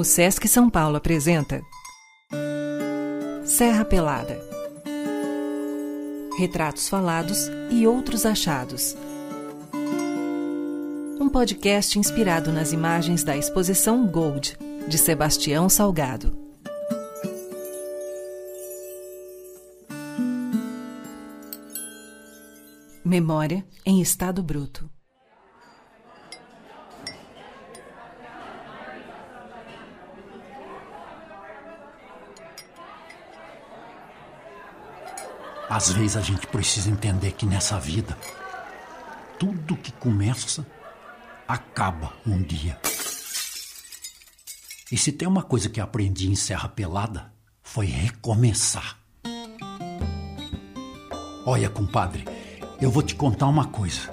O Sesc São Paulo apresenta Serra Pelada. Retratos falados e outros achados. Um podcast inspirado nas imagens da exposição Gold, de Sebastião Salgado. Memória em estado bruto. Às vezes a gente precisa entender que nessa vida, tudo que começa acaba um dia. E se tem uma coisa que aprendi em Serra Pelada, foi recomeçar. Olha, compadre, eu vou te contar uma coisa.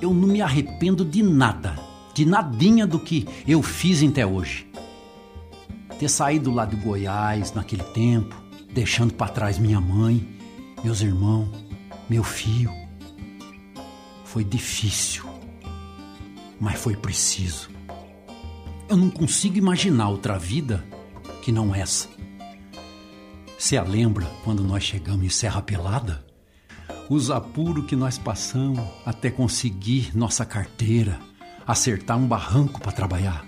Eu não me arrependo de nada, de nadinha do que eu fiz até hoje. Ter saído lá de Goiás naquele tempo, deixando para trás minha mãe, meus irmãos, meu filho. Foi difícil, mas foi preciso. Eu não consigo imaginar outra vida que não essa. Você a lembra quando nós chegamos em Serra Pelada? Os apuros que nós passamos até conseguir nossa carteira, acertar um barranco para trabalhar.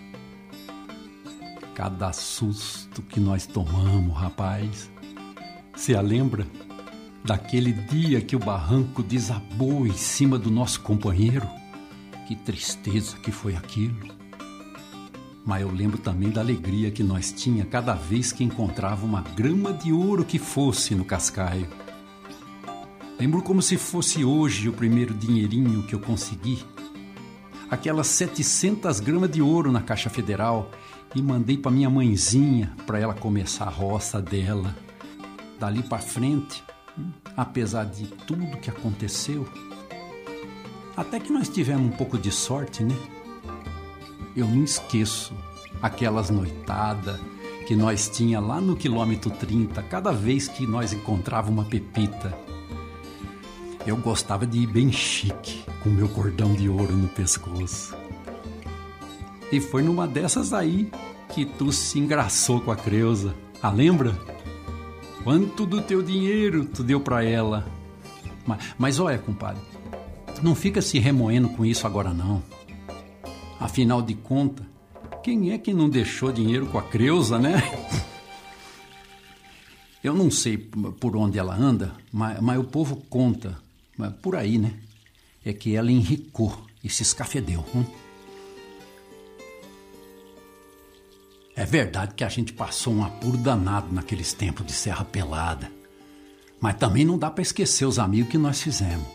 Cada susto que nós tomamos, rapaz. Você a lembra? Daquele dia que o barranco desabou em cima do nosso companheiro? Que tristeza que foi aquilo. Mas eu lembro também da alegria que nós tinha cada vez que encontrava uma grama de ouro que fosse no cascaio. Lembro como se fosse hoje o primeiro dinheirinho que eu consegui. Aquelas 700 gramas de ouro na Caixa Federal e mandei para minha mãezinha para ela começar a roça dela dali para frente, apesar de tudo que aconteceu, até que nós tivemos um pouco de sorte, né? Eu não esqueço aquelas noitadas que nós tinha lá no quilômetro 30, cada vez que nós encontrava uma pepita. Eu gostava de ir bem chique, com meu cordão de ouro no pescoço. E foi numa dessas aí que tu se engraçou com a Creuza. Ah, lembra? Quanto do teu dinheiro tu deu para ela? Mas, mas olha, compadre, não fica se remoendo com isso agora não. Afinal de contas, quem é que não deixou dinheiro com a Creuza, né? Eu não sei por onde ela anda, mas, mas o povo conta, por aí, né? É que ela enricou e se escafedeu. Hum? Verdade que a gente passou um apuro danado naqueles tempos de Serra Pelada. Mas também não dá para esquecer os amigos que nós fizemos.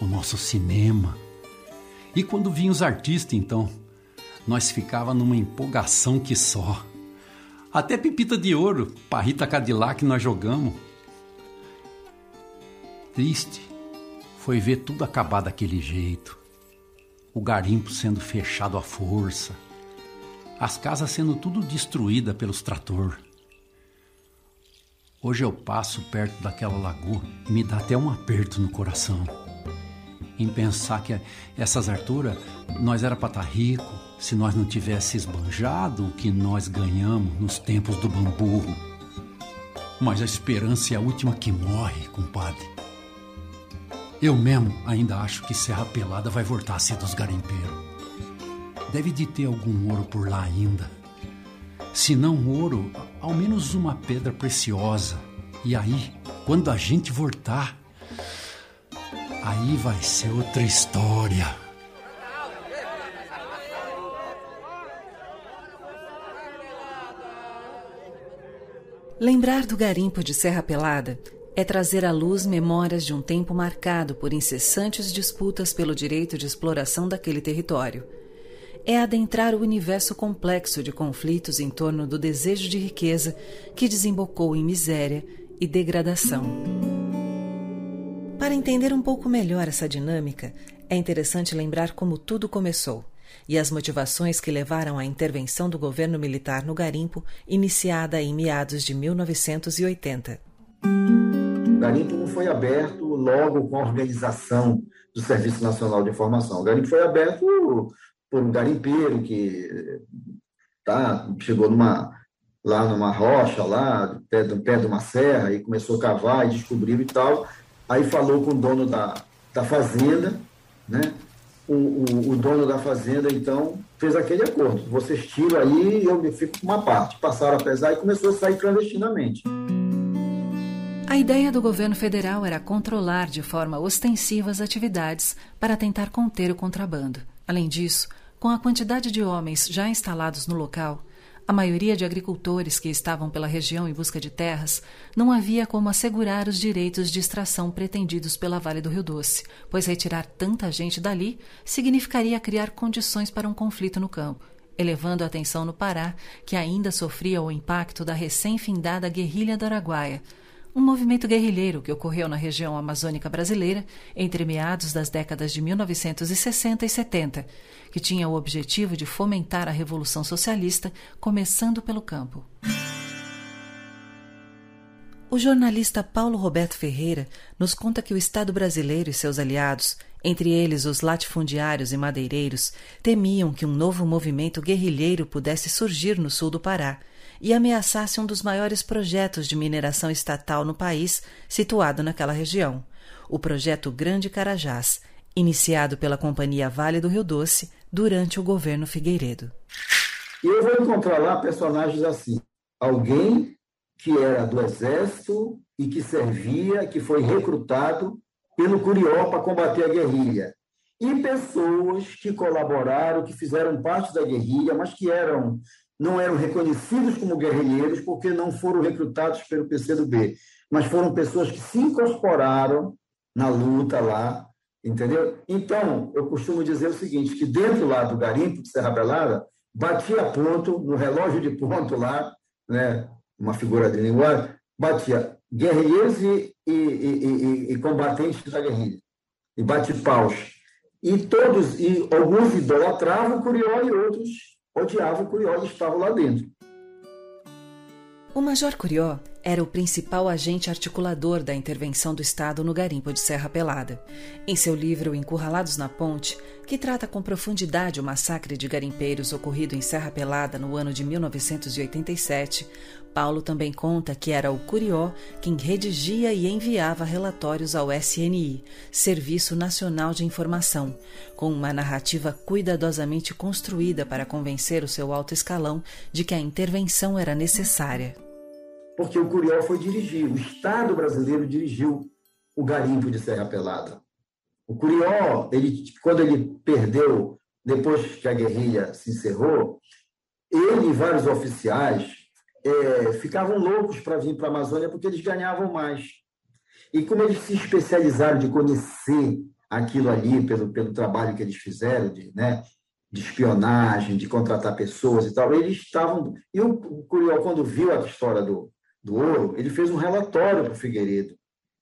O nosso cinema. E quando vinham os artistas, então, nós ficava numa empolgação que só. Até Pepita de Ouro, Parrita Cadillac nós jogamos. Triste foi ver tudo acabar daquele jeito. O garimpo sendo fechado à força as casas sendo tudo destruída pelos trator. Hoje eu passo perto daquela lagoa e me dá até um aperto no coração. Em pensar que essas alturas nós era para estar tá rico se nós não tivesse esbanjado o que nós ganhamos nos tempos do bambu. Mas a esperança é a última que morre, compadre. Eu mesmo ainda acho que Serra Pelada vai voltar a ser dos garimpeiros. Deve de ter algum ouro por lá ainda. Se não ouro, ao menos uma pedra preciosa. E aí, quando a gente voltar, aí vai ser outra história. Lembrar do garimpo de Serra Pelada é trazer à luz memórias de um tempo marcado por incessantes disputas pelo direito de exploração daquele território é adentrar o universo complexo de conflitos em torno do desejo de riqueza que desembocou em miséria e degradação. Para entender um pouco melhor essa dinâmica, é interessante lembrar como tudo começou e as motivações que levaram à intervenção do governo militar no garimpo, iniciada em meados de 1980. O garimpo não foi aberto logo com a organização do Serviço Nacional de Informação. O garimpo foi aberto por um garimpeiro que tá? Chegou numa lá numa rocha lá, perto, perto de uma serra e começou a cavar e descobriu e tal. Aí falou com o dono da, da fazenda, né? O, o, o, dono da fazenda, então, fez aquele acordo. Vocês tiram aí e eu me fico com uma parte. Passaram a pesar e começou a sair clandestinamente. A ideia do governo federal era controlar de forma ostensiva as atividades para tentar conter o contrabando. Além disso, com a quantidade de homens já instalados no local, a maioria de agricultores que estavam pela região em busca de terras não havia como assegurar os direitos de extração pretendidos pela Vale do Rio Doce, pois retirar tanta gente dali significaria criar condições para um conflito no campo, elevando a atenção no Pará, que ainda sofria o impacto da recém-findada guerrilha do Araguaia, um movimento guerrilheiro que ocorreu na região amazônica brasileira entre meados das décadas de 1960 e 70, que tinha o objetivo de fomentar a Revolução Socialista, começando pelo campo. O jornalista Paulo Roberto Ferreira nos conta que o Estado brasileiro e seus aliados, entre eles os latifundiários e madeireiros, temiam que um novo movimento guerrilheiro pudesse surgir no sul do Pará e ameaçasse um dos maiores projetos de mineração estatal no país, situado naquela região, o projeto Grande Carajás, iniciado pela Companhia Vale do Rio Doce durante o governo Figueiredo. E eu vou encontrar lá personagens assim: alguém que era do exército e que servia, que foi recrutado pelo Curió para combater a guerrilha. E pessoas que colaboraram, que fizeram parte da guerrilha, mas que eram não eram reconhecidos como guerrilheiros porque não foram recrutados pelo PCdoB, mas foram pessoas que se incorporaram na luta lá, entendeu? Então, eu costumo dizer o seguinte, que dentro lá do garimpo de Serra Belada, batia ponto, no relógio de ponto lá, né, uma figura de linguagem, batia guerrilheiros e, e, e, e combatentes da guerrilha, e bate paus. E todos, e alguns idolatravam o Curió e outros odiava o Curió e estava lá dentro. O Major Curió era o principal agente articulador da intervenção do Estado no garimpo de Serra Pelada. Em seu livro Encurralados na Ponte, que trata com profundidade o massacre de garimpeiros ocorrido em Serra Pelada no ano de 1987, Paulo também conta que era o Curió quem redigia e enviava relatórios ao SNI, Serviço Nacional de Informação, com uma narrativa cuidadosamente construída para convencer o seu alto escalão de que a intervenção era necessária porque o Curió foi dirigir, o Estado brasileiro dirigiu o garimpo de Serra Pelada. O Curió, ele, quando ele perdeu, depois que a guerrilha se encerrou, ele e vários oficiais é, ficavam loucos para vir para a Amazônia porque eles ganhavam mais. E como eles se especializaram de conhecer aquilo ali pelo, pelo trabalho que eles fizeram, de, né, de espionagem, de contratar pessoas e tal, eles estavam. E o Curió, quando viu a história do, do ouro, ele fez um relatório para o Figueiredo.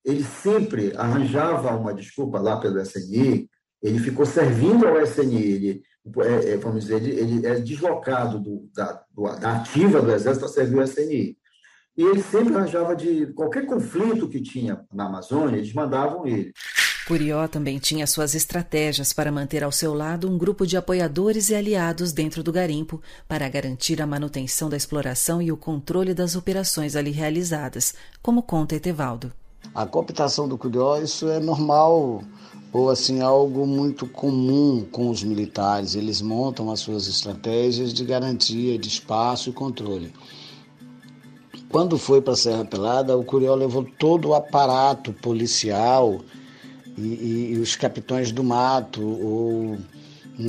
Ele sempre arranjava uma desculpa lá pelo SNI, ele ficou servindo ao SNI, ele, é, é, vamos dizer, ele, ele é deslocado do, da, do, da ativa do Exército para servir ao SNI. E ele sempre arranjava de qualquer conflito que tinha na Amazônia, eles mandavam ele. Curió também tinha suas estratégias para manter ao seu lado um grupo de apoiadores e aliados dentro do garimpo para garantir a manutenção da exploração e o controle das operações ali realizadas, como conta Etevaldo. A cooptação do Curió, isso é normal ou assim algo muito comum com os militares. Eles montam as suas estratégias de garantia de espaço e controle. Quando foi para a Serra Pelada, o Curió levou todo o aparato policial e, e, e os capitões do mato, ou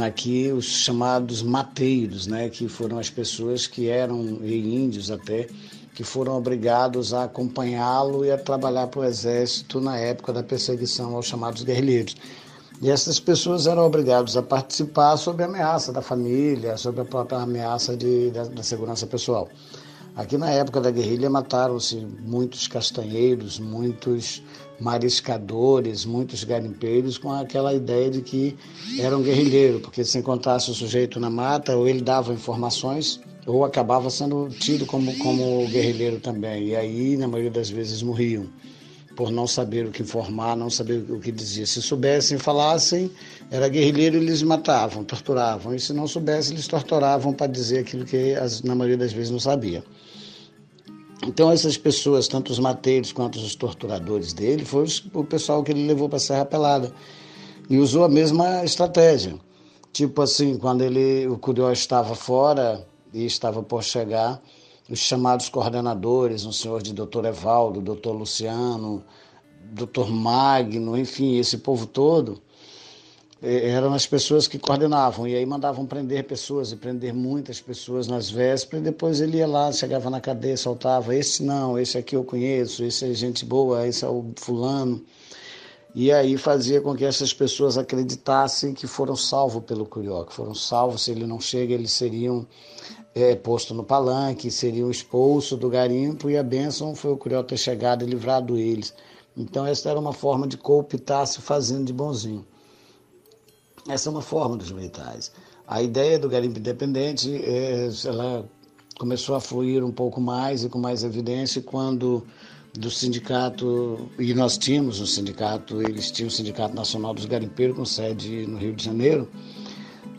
aqui os chamados mateiros, né, que foram as pessoas que eram, e índios até, que foram obrigados a acompanhá-lo e a trabalhar para o exército na época da perseguição aos chamados guerrilheiros. E essas pessoas eram obrigadas a participar sob a ameaça da família, sob a própria ameaça de, da, da segurança pessoal. Aqui na época da guerrilha mataram-se muitos castanheiros, muitos mariscadores, muitos garimpeiros com aquela ideia de que era um guerrilheiro, porque se encontrasse o sujeito na mata, ou ele dava informações, ou acabava sendo tido como, como guerrilheiro também. E aí, na maioria das vezes, morriam. por não saber o que informar, não saber o que dizia. Se soubessem, falassem, era guerrilheiro, eles matavam, torturavam. E se não soubessem, eles torturavam para dizer aquilo que na maioria das vezes não sabia. Então essas pessoas, tanto os mateiros quanto os torturadores dele, foi o pessoal que ele levou para a Serra Pelada e usou a mesma estratégia. Tipo assim, quando ele, o Curió estava fora e estava por chegar, os chamados coordenadores, o senhor de doutor Evaldo, doutor Luciano, doutor Magno, enfim, esse povo todo, eram as pessoas que coordenavam. E aí mandavam prender pessoas e prender muitas pessoas nas vésperas. E depois ele ia lá, chegava na cadeia, soltava esse não, esse aqui eu conheço, esse é gente boa, esse é o fulano e aí fazia com que essas pessoas acreditassem que foram salvos pelo Curió, que foram salvos, se ele não chega eles seriam é, postos no palanque, seriam expulsos do garimpo e a bênção foi o Curió ter chegado e livrado eles. Então essa era uma forma de cooptar se fazendo de bonzinho. Essa é uma forma dos militares. A ideia do garimpo independente, é, ela começou a fluir um pouco mais e com mais evidência quando do sindicato, e nós tínhamos um sindicato, eles tinham o Sindicato Nacional dos Garimpeiros, com sede no Rio de Janeiro,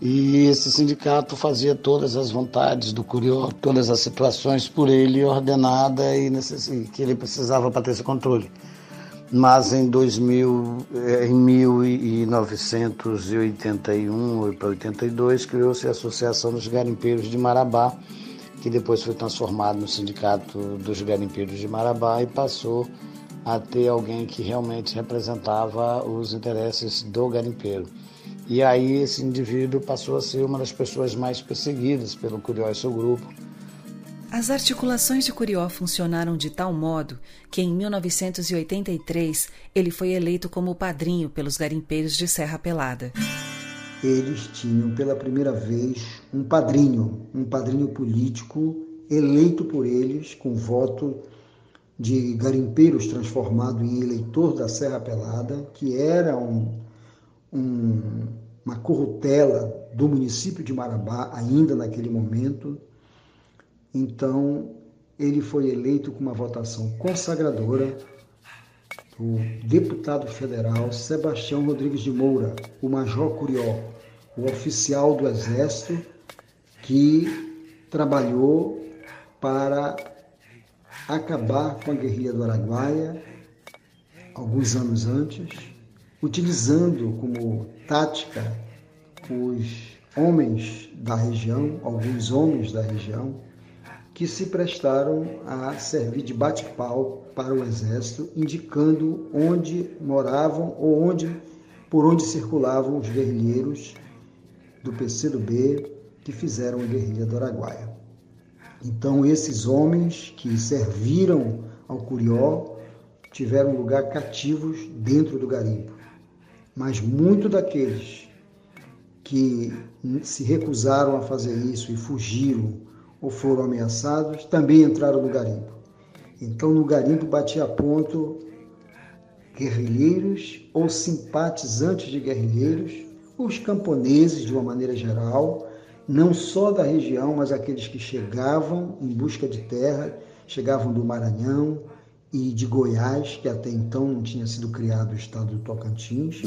e esse sindicato fazia todas as vontades do Curió, todas as situações por ele ordenada e que ele precisava para ter esse controle. Mas em 2000, eh, em 1981 para 82 criou-se a Associação dos Garimpeiros de Marabá, que depois foi transformado no Sindicato dos Garimpeiros de Marabá e passou a ter alguém que realmente representava os interesses do garimpeiro. E aí esse indivíduo passou a ser uma das pessoas mais perseguidas pelo Curió e seu grupo, as articulações de Curió funcionaram de tal modo que, em 1983, ele foi eleito como padrinho pelos garimpeiros de Serra Pelada. Eles tinham pela primeira vez um padrinho, um padrinho político eleito por eles com voto de garimpeiros transformado em eleitor da Serra Pelada, que era um, um, uma corrutela do município de Marabá, ainda naquele momento, então, ele foi eleito com uma votação consagradora o deputado federal Sebastião Rodrigues de Moura, o Major Curió, o oficial do Exército que trabalhou para acabar com a guerrilha do Araguaia alguns anos antes, utilizando como tática os homens da região, alguns homens da região, que se prestaram a servir de bate-pau para o exército, indicando onde moravam ou onde, por onde circulavam os guerrilheiros do PCdoB que fizeram a guerrilha do Araguaia. Então, esses homens que serviram ao Curió tiveram lugar cativos dentro do garimpo. Mas muito daqueles que se recusaram a fazer isso e fugiram ou foram ameaçados, também entraram no garimpo. Então, no garimpo batia ponto guerrilheiros ou simpatizantes de guerrilheiros, os camponeses de uma maneira geral, não só da região, mas aqueles que chegavam em busca de terra, chegavam do Maranhão e de Goiás, que até então não tinha sido criado o estado do Tocantins.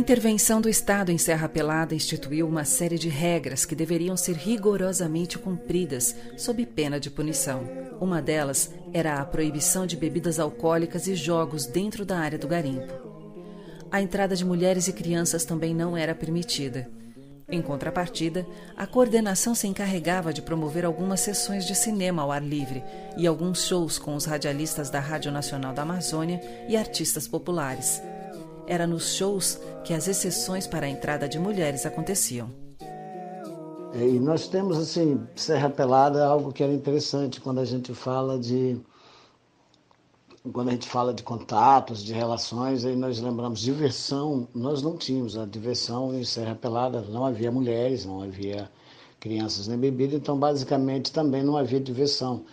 Intervenção do Estado em Serra Pelada instituiu uma série de regras que deveriam ser rigorosamente cumpridas, sob pena de punição. Uma delas era a proibição de bebidas alcoólicas e jogos dentro da área do garimpo. A entrada de mulheres e crianças também não era permitida. Em contrapartida, a coordenação se encarregava de promover algumas sessões de cinema ao ar livre e alguns shows com os radialistas da Rádio Nacional da Amazônia e artistas populares. Era nos shows que as exceções para a entrada de mulheres aconteciam. E nós temos, assim, Serra Pelada, algo que era interessante quando a gente fala de quando a gente fala de contatos, de relações, aí nós lembramos diversão, nós não tínhamos a diversão em Serra Pelada, não havia mulheres, não havia crianças nem bebida, então basicamente também não havia diversão.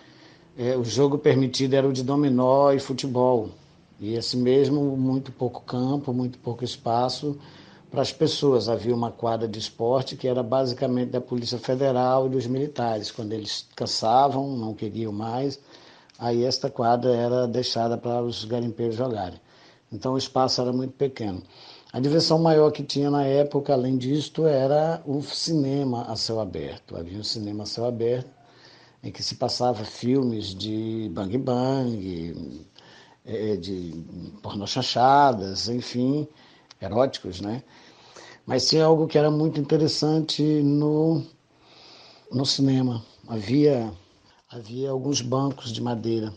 É, o jogo permitido era o de dominó e futebol, e assim mesmo muito pouco campo, muito pouco espaço para as pessoas. Havia uma quadra de esporte que era basicamente da Polícia Federal e dos militares. Quando eles cansavam, não queriam mais, aí esta quadra era deixada para os garimpeiros jogarem. Então o espaço era muito pequeno. A diversão maior que tinha na época, além disto, era o cinema a céu aberto. Havia um cinema a céu aberto em que se passava filmes de bang bang, é, de pornochanchadas, enfim, eróticos, né? Mas tinha algo que era muito interessante no, no cinema. Havia, havia alguns bancos de madeira.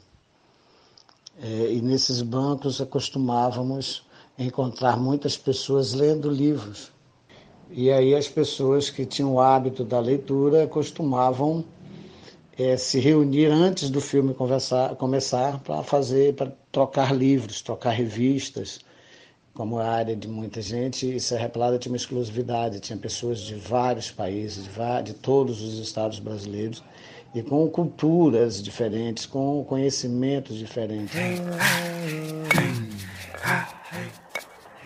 É, e nesses bancos acostumávamos encontrar muitas pessoas lendo livros. E aí as pessoas que tinham o hábito da leitura costumavam é, se reunir antes do filme conversar, começar para fazer, para trocar livros, trocar revistas. Como a área de muita gente, e Serra Pelada tinha uma exclusividade, tinha pessoas de vários países, de, de todos os estados brasileiros, e com culturas diferentes, com conhecimentos diferentes.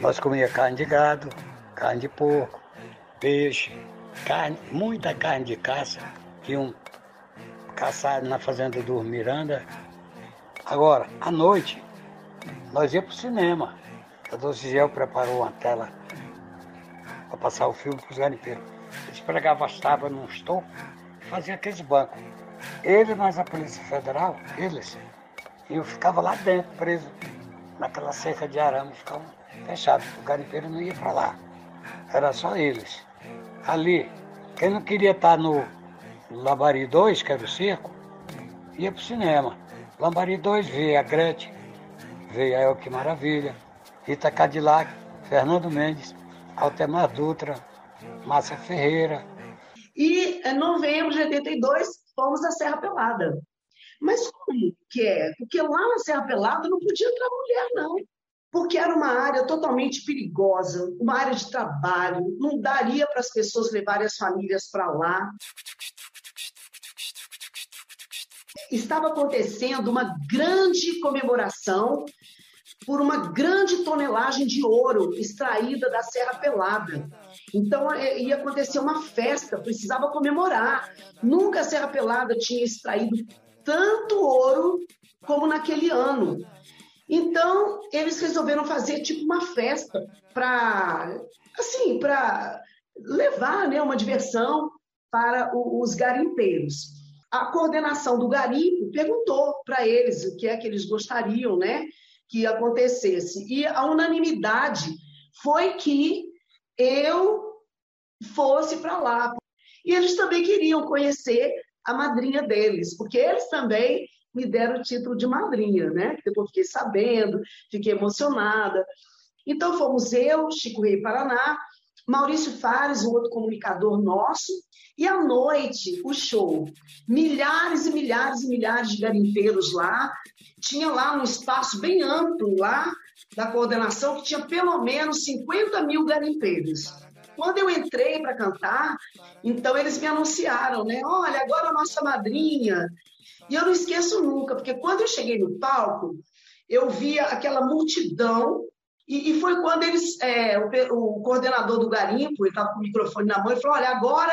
Nós comíamos carne de gado, carne de porco, peixe, carne, muita carne de caça, que um caçado na fazenda do Miranda. Agora, à noite, nós íamos para o cinema. A Doce Gel preparou uma tela para passar o filme para os garimpeiros. Eles pregavam as tábuas num estofo e faziam aqueles bancos. Ele mais a Polícia Federal, eles, eu ficava lá dentro, preso, naquela cerca de arame, ficava fechado. O garimpeiro não ia para lá. Era só eles. Ali, quem não queria estar no Lambari 2, que era o circo, ia para o cinema. Lambari 2 veio a Gretchen, veio a El Que Maravilha, Rita Cadillac, Fernando Mendes, Altemar Dutra, Márcia Ferreira. E em novembro de 82 fomos à Serra Pelada. Mas como que é? Porque lá na Serra Pelada não podia entrar mulher, não porque era uma área totalmente perigosa, uma área de trabalho, não daria para as pessoas levarem as famílias para lá. Estava acontecendo uma grande comemoração por uma grande tonelagem de ouro extraída da Serra Pelada. Então é, ia acontecer uma festa, precisava comemorar. Nunca a Serra Pelada tinha extraído tanto ouro como naquele ano. Então, eles resolveram fazer tipo uma festa para assim, para levar, né, uma diversão para os garimpeiros. A coordenação do garimpo perguntou para eles o que é que eles gostariam, né, que acontecesse. E a unanimidade foi que eu fosse para lá. E eles também queriam conhecer a madrinha deles, porque eles também me deram o título de madrinha, né? Depois fiquei sabendo, fiquei emocionada. Então fomos eu, Chico Rei Paraná, Maurício Fares, um outro comunicador nosso, e à noite o show. Milhares e milhares e milhares de garimpeiros lá. Tinha lá um espaço bem amplo lá da coordenação que tinha pelo menos 50 mil garimpeiros. Quando eu entrei para cantar, então eles me anunciaram, né? Olha, agora a nossa madrinha e eu não esqueço nunca, porque quando eu cheguei no palco, eu via aquela multidão, e, e foi quando eles, é, o, o, coordenador do garimpo, ele estava com o microfone na mão, e falou: Olha, agora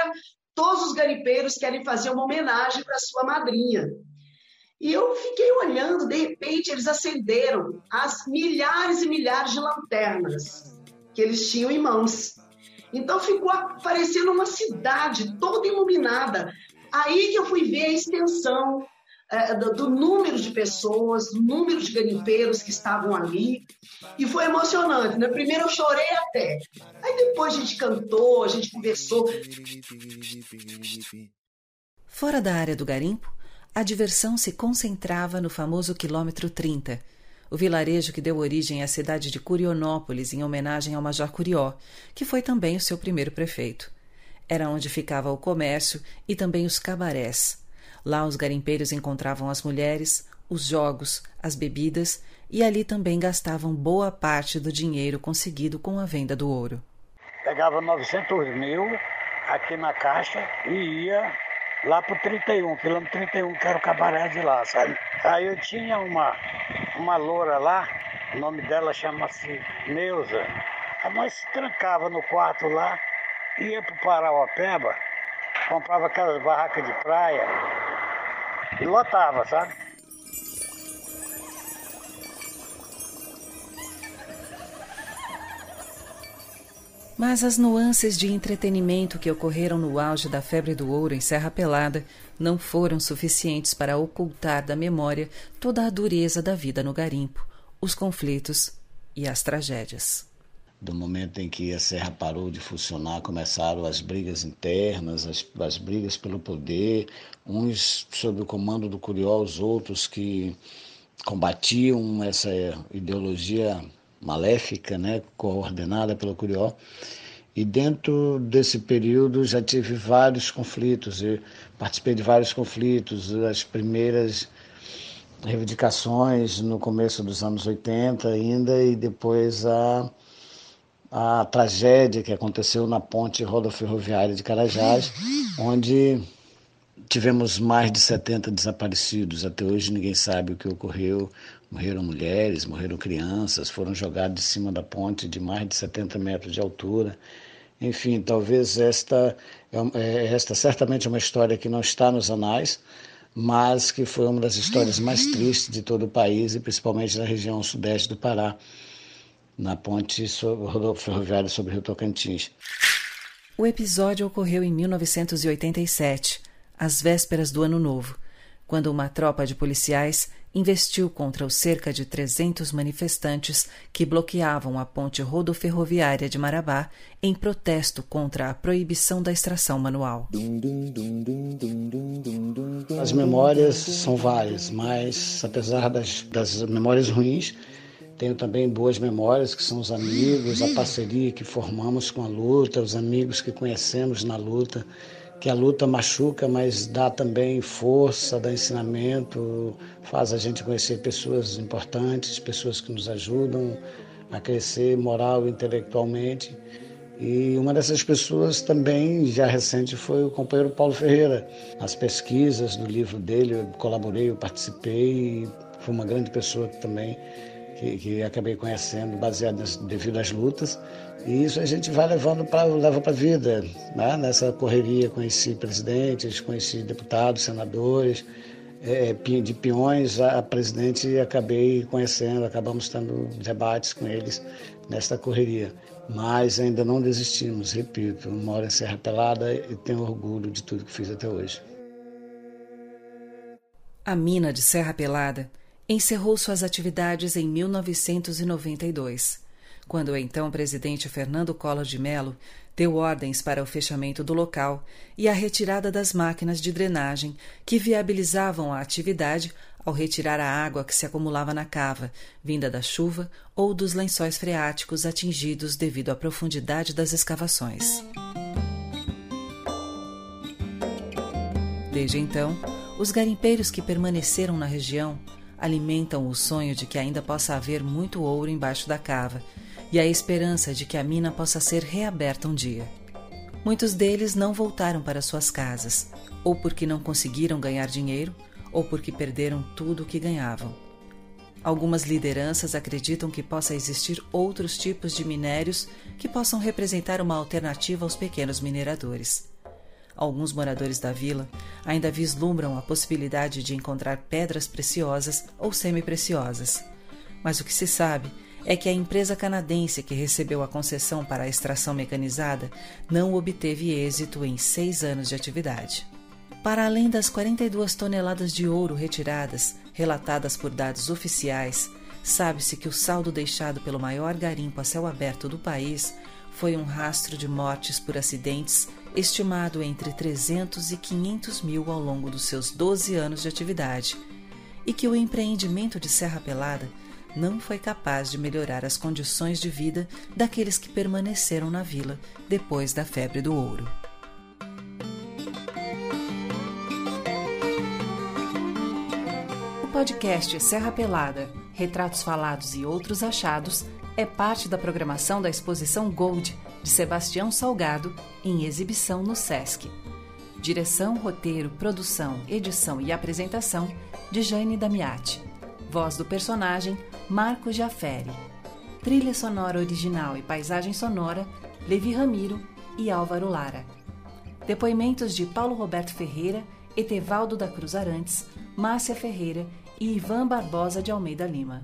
todos os garimpeiros querem fazer uma homenagem para sua madrinha. E eu fiquei olhando, de repente eles acenderam as milhares e milhares de lanternas que eles tinham em mãos. Então ficou parecendo uma cidade toda iluminada. Aí que eu fui ver a extensão do, do, número de pessoas, do número de garimpeiros que estavam ali. E foi emocionante, né? Primeiro eu chorei até. Aí depois a gente cantou, a gente conversou. Fora da área do garimpo, a diversão se concentrava no famoso quilômetro 30, o vilarejo que deu origem à cidade de Curionópolis em homenagem ao Major Curió, que foi também o seu primeiro prefeito. Era onde ficava o comércio e também os cabarés, Lá os garimpeiros encontravam as mulheres, os jogos, as bebidas e ali também gastavam boa parte do dinheiro conseguido com a venda do ouro. Pegava 900 mil aqui na caixa e ia lá pro 31, quilômetro 31, que era o cabaré de lá, sabe? Aí eu tinha uma, uma loura lá, o nome dela chama-se Neuza. Nós se trancava no quarto lá, ia pro Parauapeba, comprava aquelas barracas de praia e lotava, sabe? Mas as nuances de entretenimento que ocorreram no auge da febre do ouro em Serra Pelada não foram suficientes para ocultar da memória toda a dureza da vida no garimpo, os conflitos e as tragédias. Do momento em que a Serra parou de funcionar, começaram as brigas internas, as, as brigas pelo poder, uns sob o comando do Curió, os outros que combatiam essa ideologia maléfica, né, coordenada pelo Curió. E dentro desse período já tive vários conflitos, eu participei de vários conflitos, as primeiras reivindicações no começo dos anos 80 ainda, e depois a, a tragédia que aconteceu na ponte rodoferroviária de Carajás, onde tivemos mais de 70 desaparecidos. Até hoje ninguém sabe o que ocorreu. Morreram mulheres, morreram crianças, foram jogados de cima da ponte de mais de 70 metros de altura. Enfim, talvez esta, é é, esta certamente é uma história que não está nos anais, mas que foi uma das histórias mais tristes de todo o país e principalmente na região sudeste do Pará, na ponte ferroviária sobre o Rio Tocantins. O episódio ocorreu em 1987, às vésperas do Ano Novo, quando uma tropa de policiais investiu contra os cerca de 300 manifestantes que bloqueavam a ponte rodoferroviária de Marabá em protesto contra a proibição da extração manual. As memórias são várias, mas apesar das, das memórias ruins, tenho também boas memórias, que são os amigos, a parceria que formamos com a luta, os amigos que conhecemos na luta que a luta machuca, mas dá também força, dá ensinamento, faz a gente conhecer pessoas importantes, pessoas que nos ajudam a crescer moral e intelectualmente. E uma dessas pessoas também, já recente, foi o companheiro Paulo Ferreira. As pesquisas do livro dele, eu colaborei, eu participei, foi uma grande pessoa também que, que acabei conhecendo baseado devido às lutas. E isso a gente vai levando para leva para a vida. Né? Nessa correria conheci presidentes, conheci deputados, senadores, é, de peões a presidente acabei conhecendo, acabamos tendo debates com eles nesta correria. Mas ainda não desistimos, repito, moro em Serra Pelada e tenho orgulho de tudo que fiz até hoje. A mina de Serra Pelada encerrou suas atividades em 1992 quando o então presidente Fernando Collor de Mello deu ordens para o fechamento do local e a retirada das máquinas de drenagem que viabilizavam a atividade ao retirar a água que se acumulava na cava, vinda da chuva ou dos lençóis freáticos atingidos devido à profundidade das escavações. Desde então, os garimpeiros que permaneceram na região alimentam o sonho de que ainda possa haver muito ouro embaixo da cava e a esperança de que a mina possa ser reaberta um dia. Muitos deles não voltaram para suas casas, ou porque não conseguiram ganhar dinheiro, ou porque perderam tudo o que ganhavam. Algumas lideranças acreditam que possa existir outros tipos de minérios que possam representar uma alternativa aos pequenos mineradores. Alguns moradores da vila ainda vislumbram a possibilidade de encontrar pedras preciosas ou semi-preciosas. Mas o que se sabe é que a empresa canadense que recebeu a concessão para a extração mecanizada não obteve êxito em seis anos de atividade. Para além das 42 toneladas de ouro retiradas, relatadas por dados oficiais, sabe-se que o saldo deixado pelo maior garimpo a céu aberto do país foi um rastro de mortes por acidentes estimado entre 300 e 500 mil ao longo dos seus 12 anos de atividade, e que o empreendimento de Serra Pelada não foi capaz de melhorar as condições de vida daqueles que permaneceram na vila depois da febre do ouro. O podcast Serra Pelada, Retratos Falados e Outros Achados é parte da programação da exposição Gold de Sebastião Salgado em exibição no SESC. Direção, roteiro, produção, edição e apresentação de Jane Damiati. Voz do personagem Marco Jaferi. Trilha sonora original e paisagem sonora, Levi Ramiro e Álvaro Lara. Depoimentos de Paulo Roberto Ferreira, Etevaldo da Cruz Arantes, Márcia Ferreira e Ivan Barbosa de Almeida Lima.